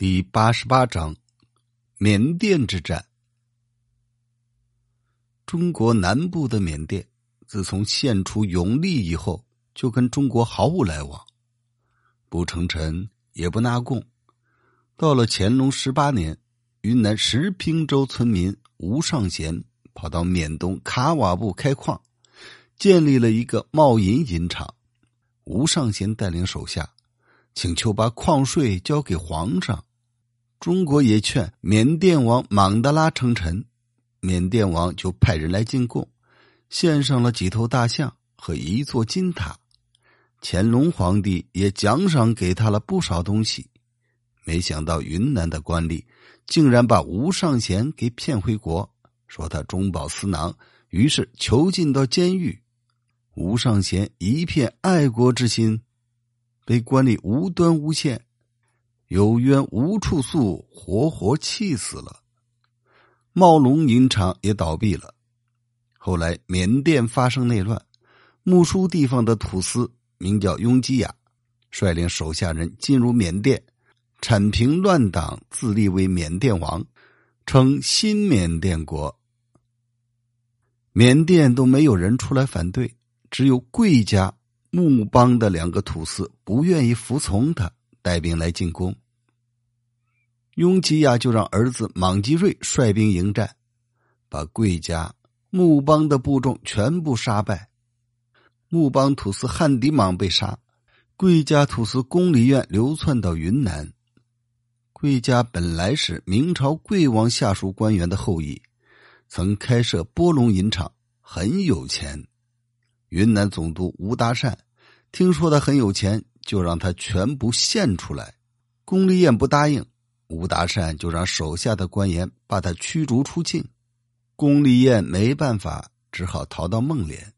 第八十八章，缅甸之战。中国南部的缅甸，自从献出永历以后，就跟中国毫无来往，不称臣，也不纳贡。到了乾隆十八年，云南石坪州村民吴尚贤跑到缅东卡瓦布开矿，建立了一个贸银银厂。吴尚贤带领手下，请求把矿税交给皇上。中国也劝缅甸王莽德拉称臣，缅甸王就派人来进贡，献上了几头大象和一座金塔。乾隆皇帝也奖赏给他了不少东西，没想到云南的官吏竟然把吴尚贤给骗回国，说他中饱私囊，于是囚禁到监狱。吴尚贤一片爱国之心，被官吏无端诬陷。有冤无处诉，活活气死了。茂龙银厂也倒闭了。后来缅甸发生内乱，木书地方的土司名叫雍基亚，率领手下人进入缅甸，铲平乱党，自立为缅甸王，称新缅甸国。缅甸都没有人出来反对，只有贵家木邦的两个土司不愿意服从他。带兵来进攻，雍吉亚就让儿子莽吉瑞率兵迎战，把贵家木邦的部众全部杀败。木邦土司汉迪莽被杀，贵家土司宫里院流窜到云南。贵家本来是明朝贵王下属官员的后裔，曾开设波龙银厂，很有钱。云南总督吴达善听说他很有钱。就让他全部献出来，龚丽燕不答应，吴达善就让手下的官员把他驱逐出境。龚丽燕没办法，只好逃到孟连。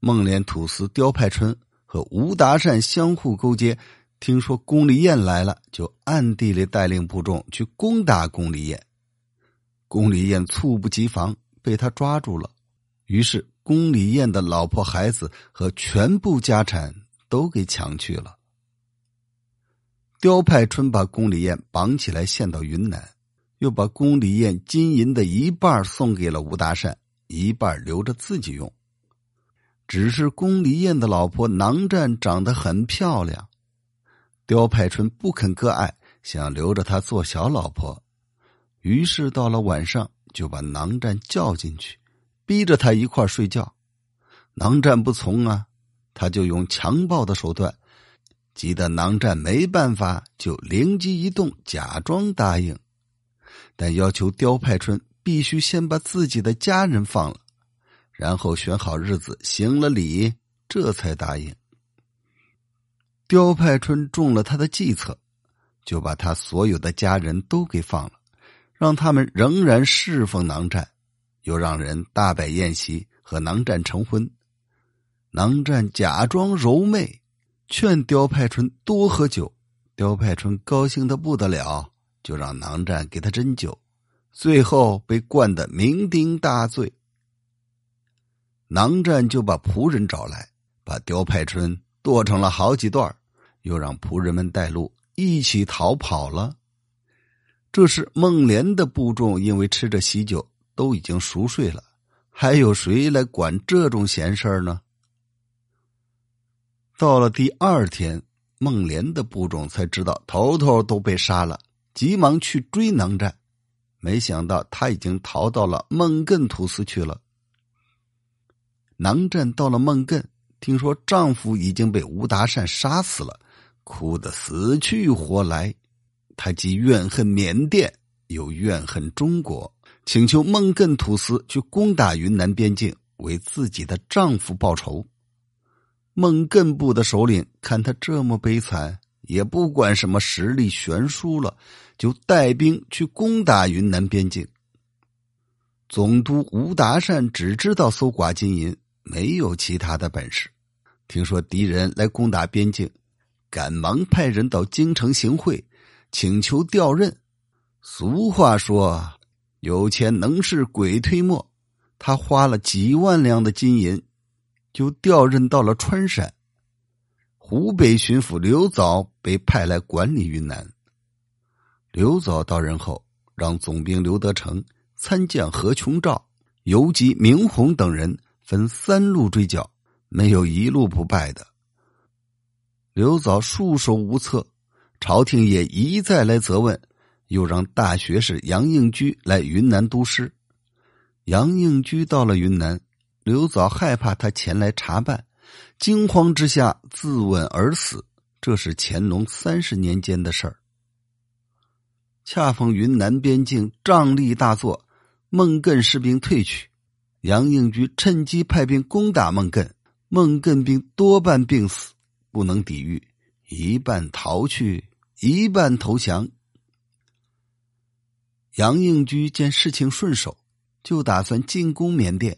孟连土司刁派春和吴达善相互勾结，听说龚丽燕来了，就暗地里带领部众去攻打龚丽燕。龚丽燕猝不及防，被他抓住了。于是龚丽燕的老婆、孩子和全部家产。都给抢去了。刁派春把宫里燕绑起来献到云南，又把宫里燕金银的一半送给了吴大善，一半留着自己用。只是宫里燕的老婆囊战长得很漂亮，刁派春不肯割爱，想留着她做小老婆。于是到了晚上，就把囊战叫进去，逼着他一块睡觉。囊战不从啊。他就用强暴的手段，急得囊战没办法，就灵机一动，假装答应，但要求刁派春必须先把自己的家人放了，然后选好日子行了礼，这才答应。刁派春中了他的计策，就把他所有的家人都给放了，让他们仍然侍奉囊战，又让人大摆宴席和囊战成婚。囊战假装柔媚，劝刁派春多喝酒。刁派春高兴的不得了，就让囊战给他斟酒，最后被灌得酩酊大醉。囊战就把仆人找来，把刁派春剁成了好几段，又让仆人们带路，一起逃跑了。这时，孟连的部众因为吃着喜酒，都已经熟睡了，还有谁来管这种闲事儿呢？到了第二天，孟连的部众才知道头头都被杀了，急忙去追囊战，没想到他已经逃到了孟艮土司去了。囊战到了孟艮，听说丈夫已经被吴达善杀死了，哭得死去活来。他既怨恨缅甸，又怨恨中国，请求孟艮土司去攻打云南边境，为自己的丈夫报仇。孟艮部的首领看他这么悲惨，也不管什么实力悬殊了，就带兵去攻打云南边境。总督吴达善只知道搜刮金银，没有其他的本事。听说敌人来攻打边境，赶忙派人到京城行贿，请求调任。俗话说：“有钱能使鬼推磨。”他花了几万两的金银。就调任到了川陕，湖北巡抚刘藻被派来管理云南。刘藻到任后，让总兵刘德成、参将何琼照、游击明洪等人分三路追剿，没有一路不败的。刘藻束手无策，朝廷也一再来责问，又让大学士杨应居来云南督师。杨应居到了云南，刘藻害怕他前来查办，惊慌之下自刎而死。这是乾隆三十年间的事儿。恰逢云南边境瘴疠大作，孟艮士兵退去，杨应居趁机派兵攻打孟艮，孟艮兵多半病死，不能抵御，一半逃去，一半投降。杨应居见事情顺手。就打算进攻缅甸，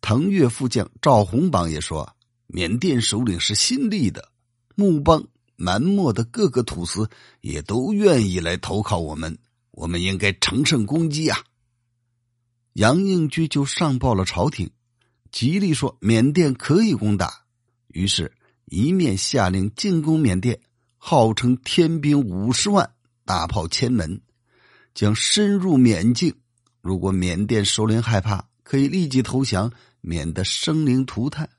腾越副将赵洪榜也说，缅甸首领是新立的，木邦、蛮漠的各个土司也都愿意来投靠我们，我们应该乘胜攻击啊！杨应居就上报了朝廷，极力说缅甸可以攻打，于是，一面下令进攻缅甸，号称天兵五十万，大炮千门，将深入缅境。如果缅甸首领害怕，可以立即投降，免得生灵涂炭。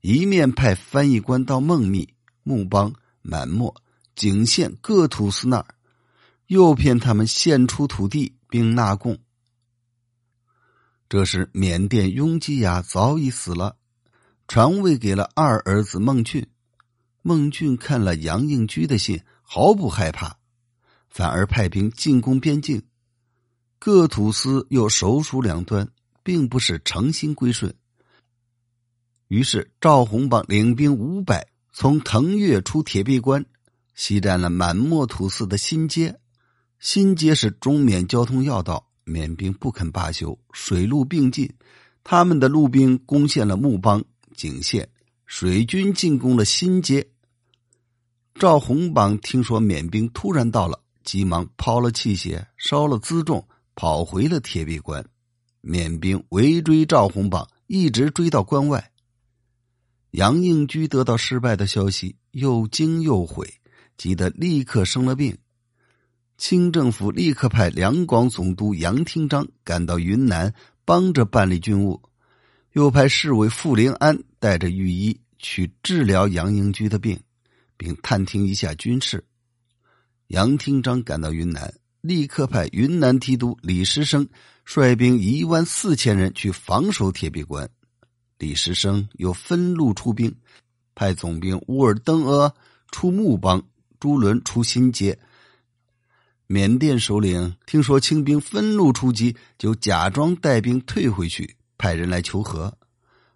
一面派翻译官到孟密、木邦、满漠、景县各土司那儿，诱骗他们献出土地并纳贡。这时，缅甸雍基雅早已死了，传位给了二儿子孟俊。孟俊看了杨应居的信，毫不害怕，反而派兵进攻边境。各土司又首鼠两端，并不是诚心归顺。于是赵洪榜领兵五百，从腾越出铁壁关，袭占了满漠土司的新街。新街是中缅交通要道，缅兵不肯罢休，水陆并进。他们的陆兵攻陷了木邦、景县，水军进攻了新街。赵洪榜听说缅兵突然到了，急忙抛了器械，烧了辎重。跑回了铁壁关，缅兵围追赵洪榜，一直追到关外。杨应居得到失败的消息，又惊又悔，急得立刻生了病。清政府立刻派两广总督杨廷章赶到云南，帮着办理军务，又派侍卫傅灵安带着御医去治疗杨应居的病，并探听一下军事。杨廷章赶到云南。立刻派云南提督李时生率兵一万四千人去防守铁壁关。李时生又分路出兵，派总兵乌尔登阿出木邦，朱伦出新街。缅甸首领听说清兵分路出击，就假装带兵退回去，派人来求和。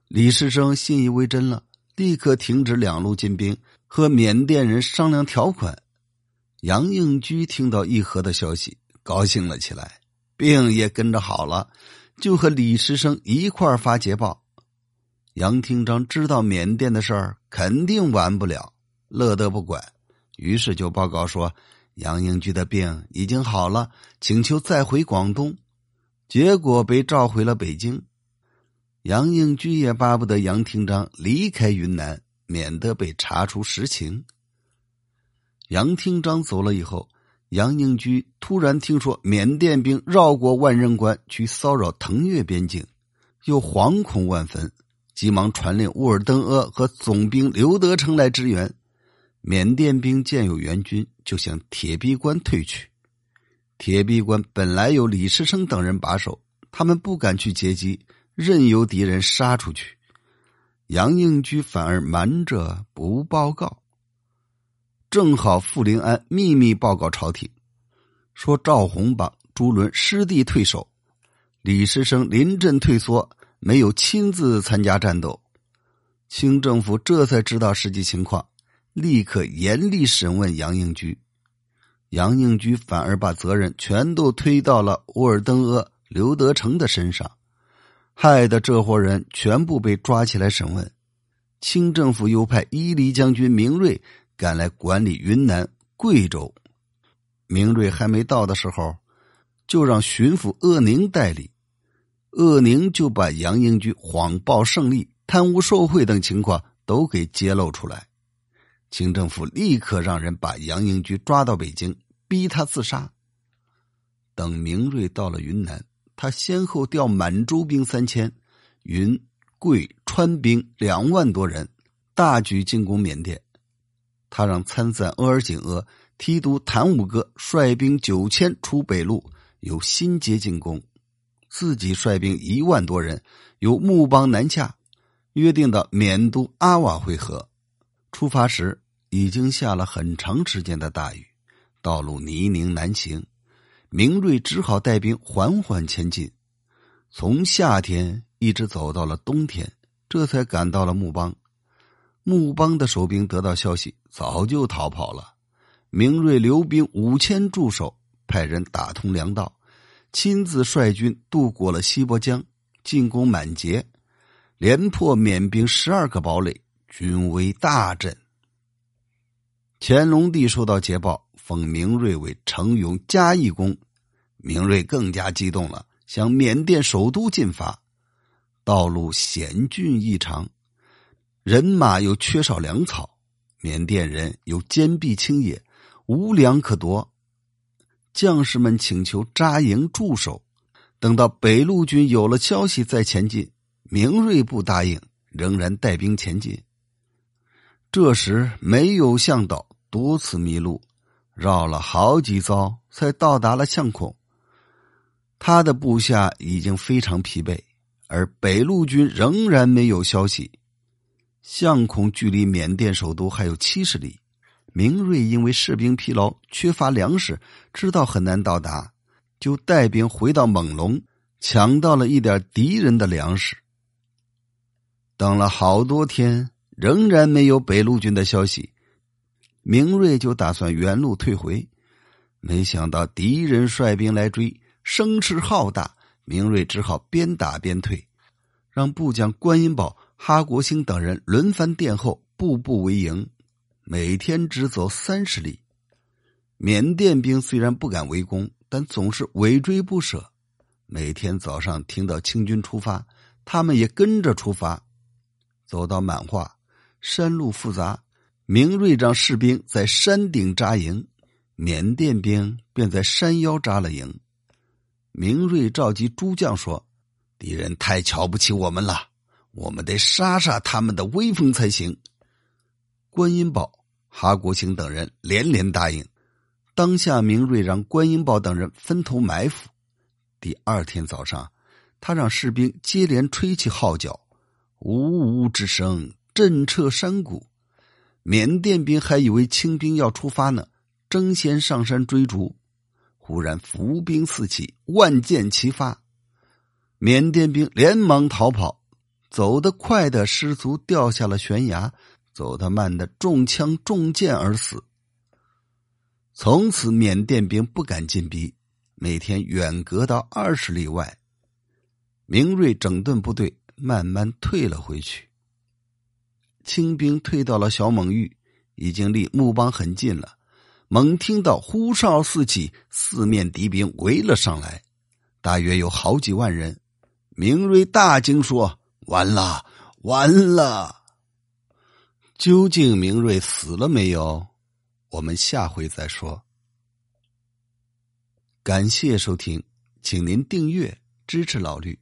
李时生信以为真了，立刻停止两路进兵，和缅甸人商量条款。杨应居听到议和的消息，高兴了起来，病也跟着好了，就和李时生一块发捷报。杨廷章知道缅甸的事儿肯定完不了，乐得不管，于是就报告说杨应居的病已经好了，请求再回广东。结果被召回了北京。杨应居也巴不得杨廷章离开云南，免得被查出实情。杨廷章走了以后，杨应居突然听说缅甸兵绕过万人关去骚扰腾越边境，又惶恐万分，急忙传令乌尔登阿和总兵刘德成来支援。缅甸兵见有援军，就向铁壁关退去。铁壁关本来有李时生等人把守，他们不敢去截击，任由敌人杀出去。杨应居反而瞒着不报告。正好傅临安秘密报告朝廷，说赵洪榜、朱伦失地退守，李时生临阵退缩，没有亲自参加战斗。清政府这才知道实际情况，立刻严厉审问杨应居。杨应居反而把责任全都推到了乌尔登阿、刘德成的身上，害得这伙人全部被抓起来审问。清政府又派伊犁将军明瑞。赶来管理云南、贵州，明瑞还没到的时候，就让巡抚鄂宁代理。鄂宁就把杨英居谎报胜利、贪污受贿等情况都给揭露出来。清政府立刻让人把杨英居抓到北京，逼他自杀。等明瑞到了云南，他先后调满洲兵三千，云贵川兵两万多人，大举进攻缅甸。他让参赞额尔景额、提督谭武哥率兵九千出北路，由新街进攻，自己率兵一万多人由木邦南下，约定到缅都阿瓦会合。出发时已经下了很长时间的大雨，道路泥泞难行，明瑞只好带兵缓缓前进，从夏天一直走到了冬天，这才赶到了木邦。木邦的守兵得到消息，早就逃跑了。明瑞留兵五千驻守，派人打通粮道，亲自率军渡过了西伯江，进攻满节，连破缅兵十二个堡垒，军威大振。乾隆帝收到捷报，封明瑞为承永嘉义公，明瑞更加激动了，向缅甸首都进发。道路险峻异常。人马又缺少粮草，缅甸人又坚壁清野，无粮可夺。将士们请求扎营驻守，等到北路军有了消息再前进。明瑞不答应，仍然带兵前进。这时没有向导，多次迷路，绕了好几遭才到达了相孔。他的部下已经非常疲惫，而北路军仍然没有消息。相孔距离缅甸首都还有七十里，明瑞因为士兵疲劳、缺乏粮食，知道很难到达，就带兵回到猛龙，抢到了一点敌人的粮食。等了好多天，仍然没有北路军的消息，明瑞就打算原路退回，没想到敌人率兵来追，声势浩大，明瑞只好边打边退，让部将观音宝。哈国兴等人轮番殿后，步步为营，每天只走三十里。缅甸兵虽然不敢围攻，但总是尾追不舍。每天早上听到清军出发，他们也跟着出发。走到满化，山路复杂，明瑞让士兵在山顶扎营，缅甸兵便在山腰扎了营。明瑞召集诸将说：“敌人太瞧不起我们了。”我们得杀杀他们的威风才行。观音宝、哈国兴等人连连答应。当下，明瑞让观音宝等人分头埋伏。第二天早上，他让士兵接连吹起号角，呜呜之声震彻山谷。缅甸兵还以为清兵要出发呢，争先上山追逐。忽然伏兵四起，万箭齐发，缅甸兵连忙逃跑。走得快的失足掉下了悬崖，走得慢的中枪中箭而死。从此，缅甸兵不敢进逼，每天远隔到二十里外。明瑞整顿部队，慢慢退了回去。清兵退到了小蒙峪，已经离木邦很近了。猛听到呼哨四起，四面敌兵围了上来，大约有好几万人。明瑞大惊说。完了，完了！究竟明瑞死了没有？我们下回再说。感谢收听，请您订阅支持老绿。